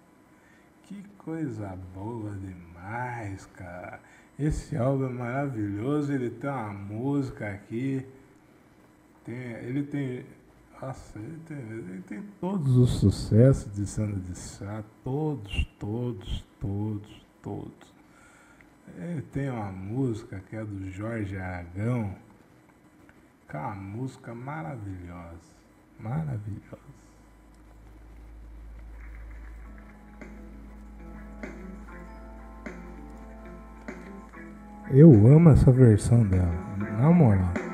Que coisa boa demais, cara. Esse álbum é maravilhoso. Ele tem uma música aqui. Tem, ele tem. Tem, ele tem todos os sucessos de Sandra de Sá. Todos, todos, todos, todos. Ele tem uma música que é do Jorge Aragão, que é uma música maravilhosa. Maravilhosa. Eu amo essa versão dela. Na moral.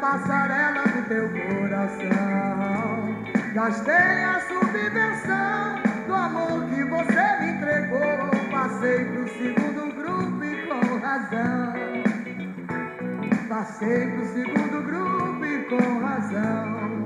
Passarela do teu coração. Gastei a subvenção do amor que você me entregou. Passei pro segundo grupo e com razão. Passei pro segundo grupo e com razão.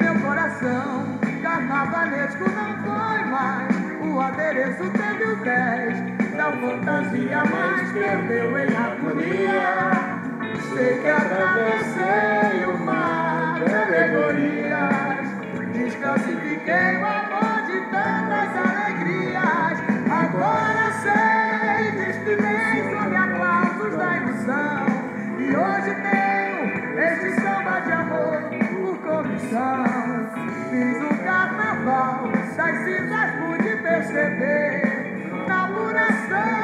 Meu coração carnavalesco não foi mais. O adereço teve o 10 da fantasia, mas perdeu em agonia. Sei que atravessei o mar de alegorias. Desclassifiquei o amor de tantas alegrias. Agora sei, desfilei sob aplausos da ilusão. E hoje tenho este samba de amor por comissão. Fiz o carnaval das cinzas, pude perceber. Na apuração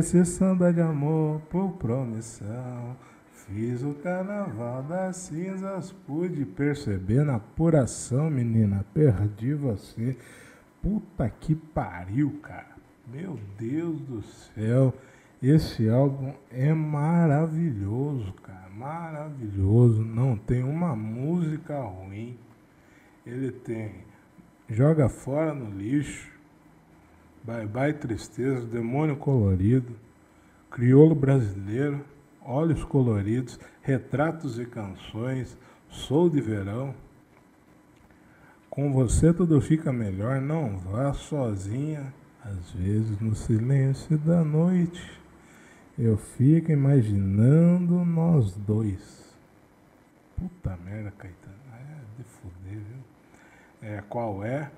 esse samba de amor por promissão. Fiz o carnaval das cinzas, pude perceber na apuração, menina. Perdi você. Puta que pariu, cara. Meu Deus do céu. Esse álbum é maravilhoso, cara. Maravilhoso. Não tem uma música ruim. Ele tem Joga Fora no Lixo. Bye Bye Tristeza, Demônio Colorido, Crioulo Brasileiro, Olhos Coloridos, Retratos e Canções, Sou de Verão. Com você tudo fica melhor, não vá sozinha. Às vezes no silêncio da noite eu fico imaginando nós dois. Puta merda, Caetano. É de fuder, viu? É, qual é?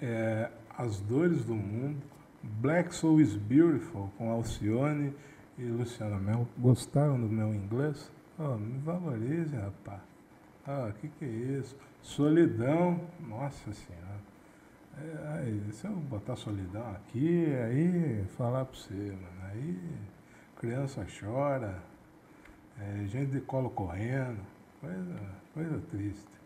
É, As Dores do Mundo, Black Soul is Beautiful, com Alcione e Luciana Mel. Gostaram do meu inglês? Oh, me valorize, rapaz. Ah, que que é isso? Solidão, nossa senhora. É, aí, se eu botar solidão aqui, aí falar pra você, mano, aí criança chora, é, gente de colo correndo, coisa, coisa triste.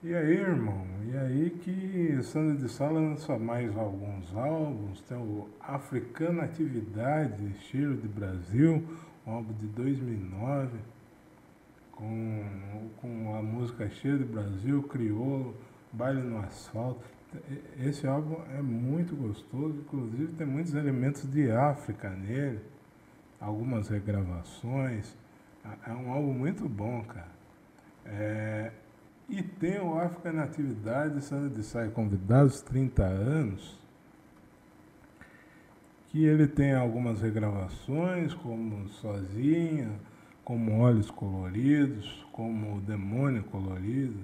E aí, irmão? E aí que Sandra de Sá lança mais alguns álbuns. Tem o Africana Atividade, Cheiro de Brasil, um álbum de 2009, com, com a música Cheiro de Brasil, Crioulo, Baile no Asfalto. Esse álbum é muito gostoso, inclusive tem muitos elementos de África nele, algumas regravações. É é um álbum muito bom, cara. É, e tem o África na Atividade, Sandra de e Convidados, 30 anos, que ele tem algumas regravações, como Sozinha, como Olhos Coloridos, como Demônio Colorido.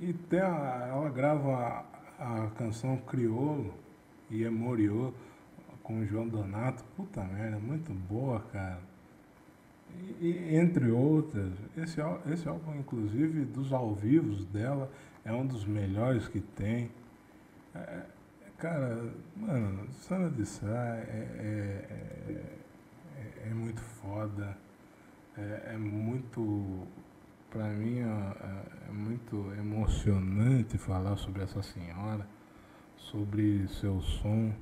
E tem a- ela grava a, a canção Criolo e Emoriô com o João Donato. Puta merda, muito boa, cara. E, entre outras, esse, esse álbum, inclusive, dos ao vivos dela, é um dos melhores que tem. É, cara, mano, Sana de Sá é, é, é, é muito foda. É, é muito, pra mim, é, é muito emocionante falar sobre essa senhora, sobre seu som,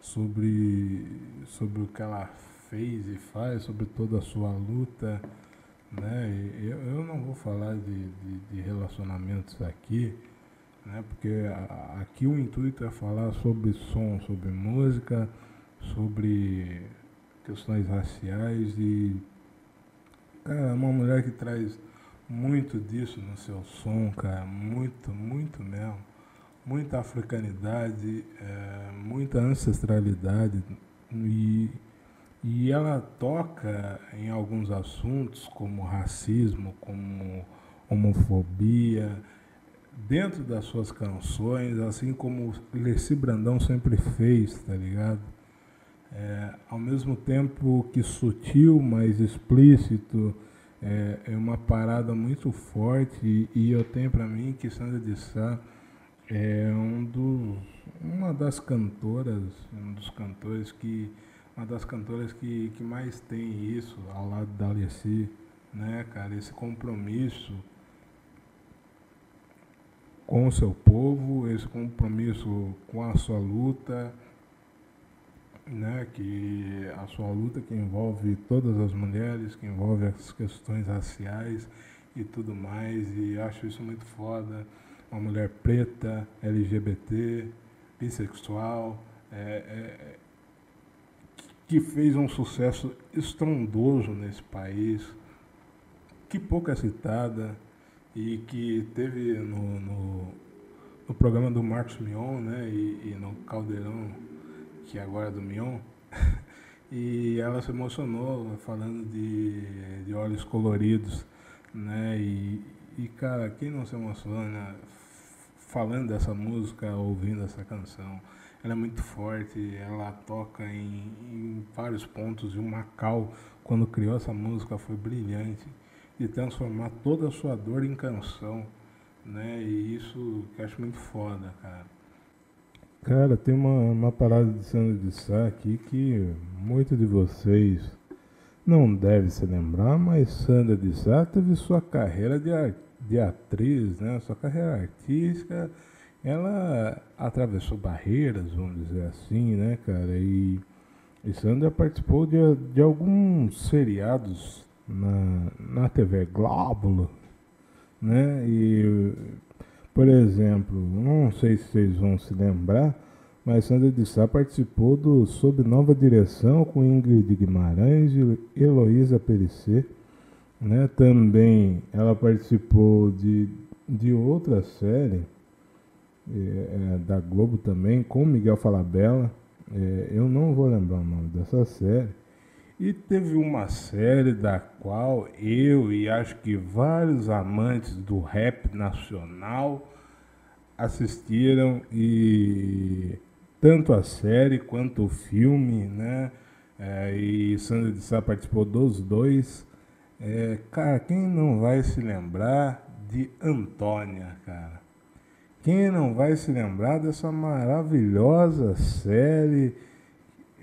sobre, sobre o que ela fez e faz, sobre toda a sua luta. Né? Eu, eu não vou falar de, de, de relacionamentos aqui, né? porque aqui o intuito é falar sobre som, sobre música, sobre questões raciais e cara, uma mulher que traz muito disso no seu som, cara, muito, muito mesmo. Muita africanidade, é, muita ancestralidade e, e ela toca em alguns assuntos como racismo, como homofobia, dentro das suas canções, assim como Leci Brandão sempre fez, tá ligado? É, ao mesmo tempo que sutil, mas explícito, é, é uma parada muito forte e, e eu tenho pra mim que Sandra de Sá é um dos, uma das cantoras, um dos cantores que uma das cantoras que, que mais tem isso ao lado da Alessi, né, cara, esse compromisso com o seu povo, esse compromisso com a sua luta, né, que a sua luta que envolve todas as mulheres, que envolve as questões raciais e tudo mais, e acho isso muito foda. Uma mulher preta, LGBT, bissexual, é, é, que fez um sucesso estrondoso nesse país, que pouco é citada e que teve no, no, no programa do Marcos Mion, né, e, e no Caldeirão, que agora é do Mion, [laughs] e ela se emocionou falando de, de olhos coloridos, né, e, e cara, quem não se emociona falando dessa música, ouvindo essa canção? Ela é muito forte, ela toca em, em vários pontos, e o Macau, quando criou essa música, foi brilhante de transformar toda a sua dor em canção, né? E isso que eu acho muito foda, cara. Cara, tem uma, uma parada de Sandra de Sá aqui que muitos de vocês não devem se lembrar, mas Sandra de Sá teve sua carreira de, de atriz, né? Sua carreira artística, ela atravessou barreiras, vamos dizer assim, né, cara? E, e Sandra participou de, de alguns seriados na, na TV Glóbulo, né? E, por exemplo, não sei se vocês vão se lembrar, mas Sandra de Sá participou do Sob Nova Direção com Ingrid Guimarães e Heloísa Perissé, né? Também ela participou de, de outra série eh, eh, da Globo também, com Miguel Falabella. Eh, eu não vou lembrar o nome dessa série. E teve uma série da qual eu e acho que vários amantes do rap nacional assistiram e tanto a série quanto o filme, né? É, e Sandra de Sá participou dos dois. É, cara, quem não vai se lembrar de Antônia, cara? Quem não vai se lembrar dessa maravilhosa série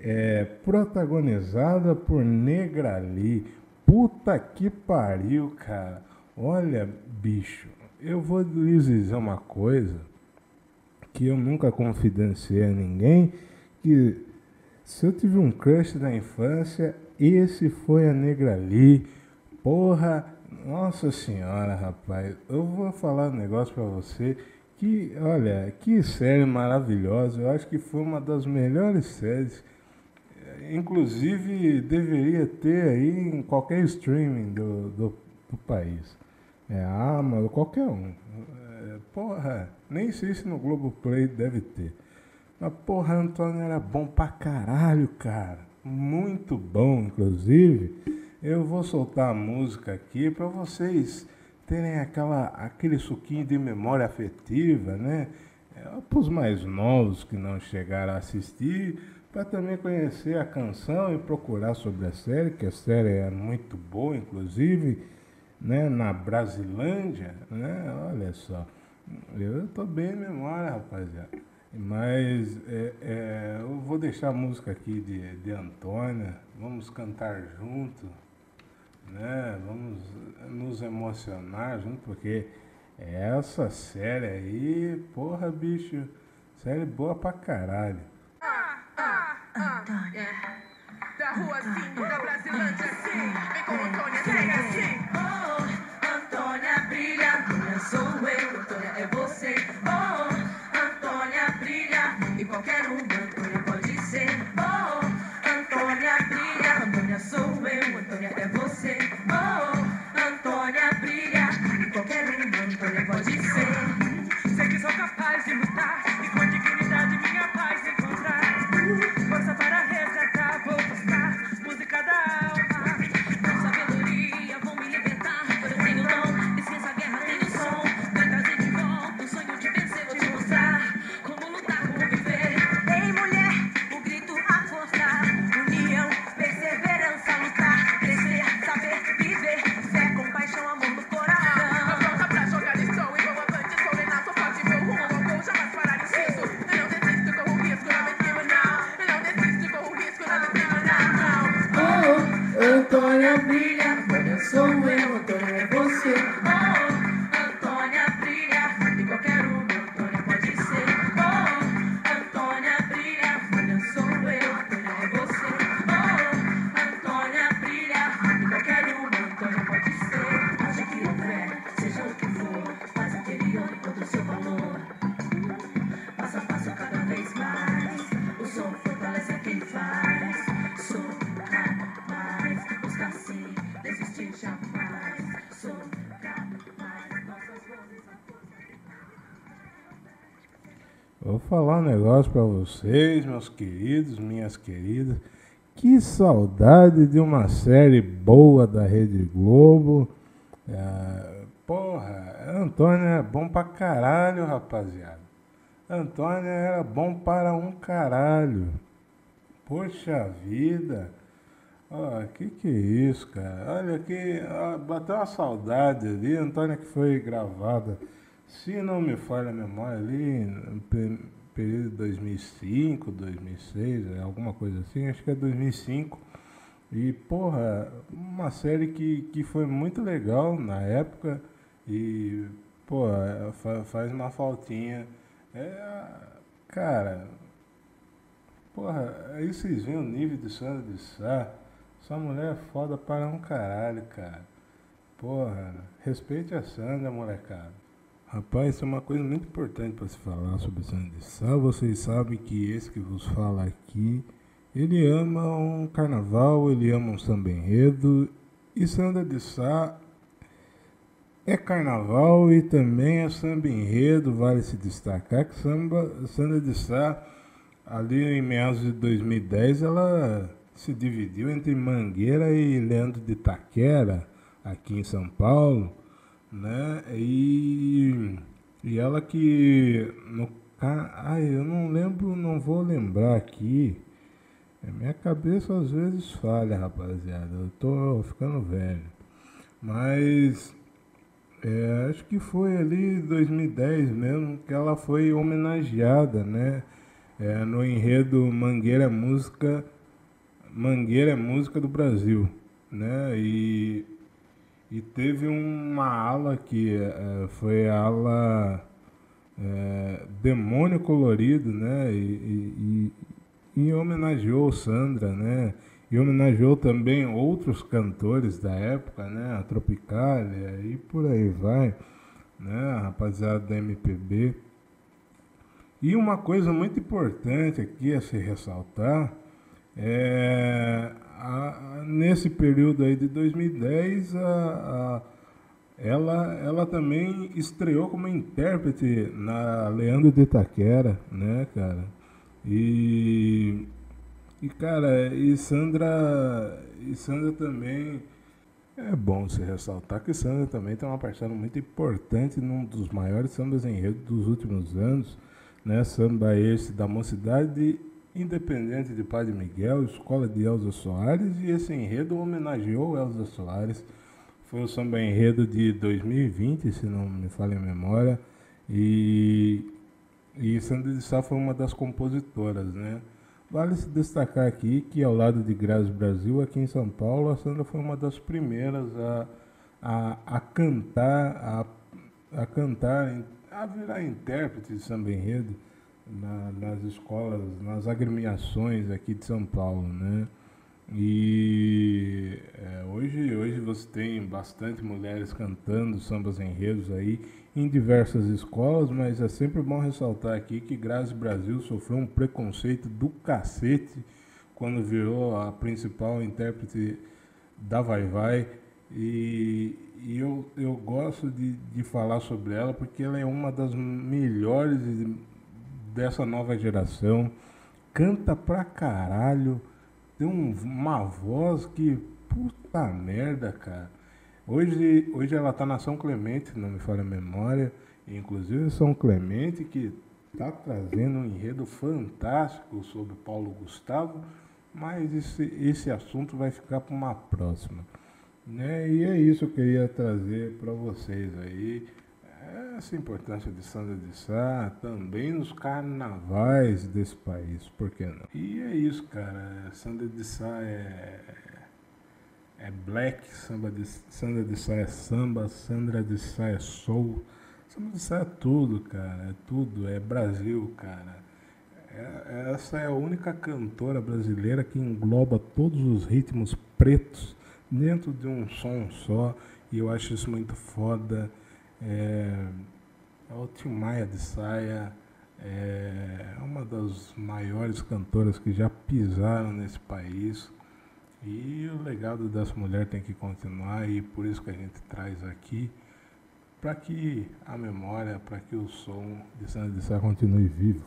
é, protagonizada por Negrali. Puta que pariu, cara. Olha, bicho, eu vou lhes dizer uma coisa que eu nunca confidenciei a ninguém, que se eu tive um crush na infância, esse foi a Negrali. Porra, nossa senhora, rapaz, eu vou falar um negócio pra você que, olha, que série maravilhosa. Eu acho que foi uma das melhores séries inclusive deveria ter aí em qualquer streaming do, do, do país. É Amazon, qualquer um. É, porra, nem sei se no Globoplay deve ter. Mas porra, Antônio era bom pra caralho, cara. Muito bom, inclusive. Eu vou soltar a música aqui pra vocês terem aquela, aquele suquinho de memória afetiva, né? É, para os mais novos que não chegaram a assistir, para também conhecer a canção e procurar sobre a série, que a série é muito boa, inclusive, né, na Brasilândia, né, olha só, eu estou bem em memória, rapaziada, mas é, é, eu vou deixar a música aqui de, de Antônia, vamos cantar junto, né, vamos nos emocionar junto, porque Essa série aí, porra, bicho. Série boa pra caralho. Da rua sim, da Brasilândia sim. Vem com Antônia, chega assim. Oh, Antônia brilha, Antônia sou eu, Antônia é você. in the sky. Falar um negócio pra vocês, meus queridos, minhas queridas. Que saudade de uma série boa da Rede Globo. É, porra, Antônio é bom pra caralho, rapaziada. Antônio era bom para um caralho. Poxa vida. Ó, que que é isso, cara? Olha ó, bateu uma saudade ali. Antônia que foi gravada, se não me falha a memória, ali período de 2005, 2006, é, alguma coisa assim, acho que é 2005. E, porra, uma série que, que foi muito legal na época e, fa- faz uma faltinha. É, cara, Porra, aí vocês veem o nível de Sandra de Sá. Essa mulher é foda para um caralho, cara. Porra, respeite a Sandra, molecada. Rapaz, isso é uma coisa muito importante para se falar sobre Sandra de Sá. Vocês sabem que esse que vos fala aqui, ele ama um carnaval, ele ama um samba enredo. E Sandra de Sá é carnaval e também é samba enredo, vale se destacar que samba, Sandra de Sá, ali em meados de 2010, ela se dividiu entre Mangueira e Leandro de Taquera, aqui em São Paulo, né? E, e ela que no ai, eu não lembro, não vou lembrar aqui. A minha cabeça às vezes falha, rapaziada. Eu tô ficando velho. Mas é, acho que foi ali em 2010 mesmo que ela foi homenageada, né? É, no enredo Mangueira é Música, Mangueira é Música do Brasil, né? E, e teve uma ala que é, foi a ala é, Demônio Colorido, né? E, e, e, e homenageou Sandra, né? E homenageou também outros cantores da época, né? A Tropicália e por aí vai, né? A rapaziada da MPB. E uma coisa muito importante aqui a se ressaltar é a- nesse período aí de 2010 a, ela, ela também estreou como intérprete na Leandro de Itaquera, né, cara? E, e cara, e Sandra, e Sandra também é bom se ressaltar que Sandra também tem uma parcela muito importante num dos maiores sambas enredo dos últimos anos, né? Samba esse da Mocidade Independente de Padre Miguel, Escola de Elza Soares, e esse enredo homenageou Elza Soares. Foi o samba enredo de 2020, se não me falha a memória, e, e Sandra de Sá foi uma das compositoras, né? Vale se destacar aqui que ao lado de Graças Brasil, aqui em São Paulo, a Sandra foi uma das primeiras a, a, a cantar, a a cantar, a virar intérprete de samba enredo na- nas escolas, nas agremiações aqui de São Paulo, né? E é, hoje, hoje você tem bastante mulheres cantando sambas enredos aí em diversas escolas, mas é sempre bom ressaltar aqui que Grazi Brasil sofreu um preconceito do cacete quando virou a principal intérprete da Vai Vai. E, e eu, eu gosto de, de falar sobre ela porque ela é uma das melhores dessa nova geração. Canta pra caralho. Tem um- uma voz que. Puta merda, cara. Hoje, hoje ela tá na São Clemente, não me falha a memória. Inclusive São Clemente que tá trazendo um enredo fantástico sobre Paulo Gustavo, mas esse, esse assunto vai ficar para uma próxima. Né? E é isso que eu queria trazer para vocês aí. Essa importância de Sandra de Sá também nos carnavais desse país, por que não? E é isso, cara. Sandra de Sá é, é black, samba de, Sandra de Sá é samba, Sandra de Sá é soul. Sandra de Sá é tudo, cara. É tudo. É Brasil, cara. É- essa é a única cantora brasileira que engloba todos os ritmos pretos dentro de um som só. E eu acho isso muito foda. É, é o Tim Maia de Saia é uma das maiores cantoras que já pisaram nesse país. E o legado dessa mulher tem que continuar e por isso que a gente traz aqui para que a memória, para que o som de Sandra de Sá continue vivo.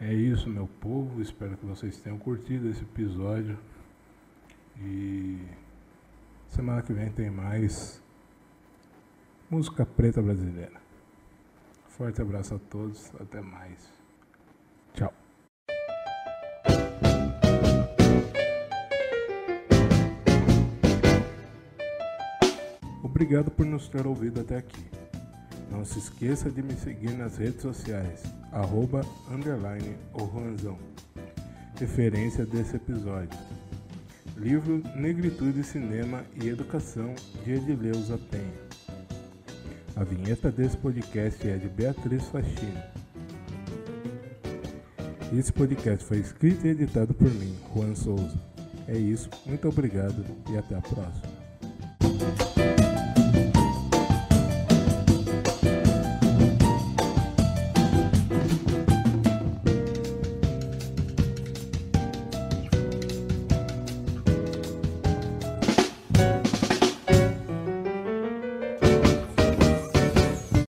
É isso, meu povo. Espero que vocês tenham curtido esse episódio. E semana que vem tem mais música preta brasileira. Forte abraço a todos. Até mais. Tchau. Obrigado por nos ter ouvido até aqui. Não se esqueça de me seguir nas redes sociais, arroba, underline, o Juanzão. Referência desse episódio. Livro Negritude, Cinema e Educação, de Edileuza Penha. A vinheta desse podcast é de Beatriz Faxina. Esse podcast foi escrito e editado por mim, Juan Souza. É isso, muito obrigado e até a próxima.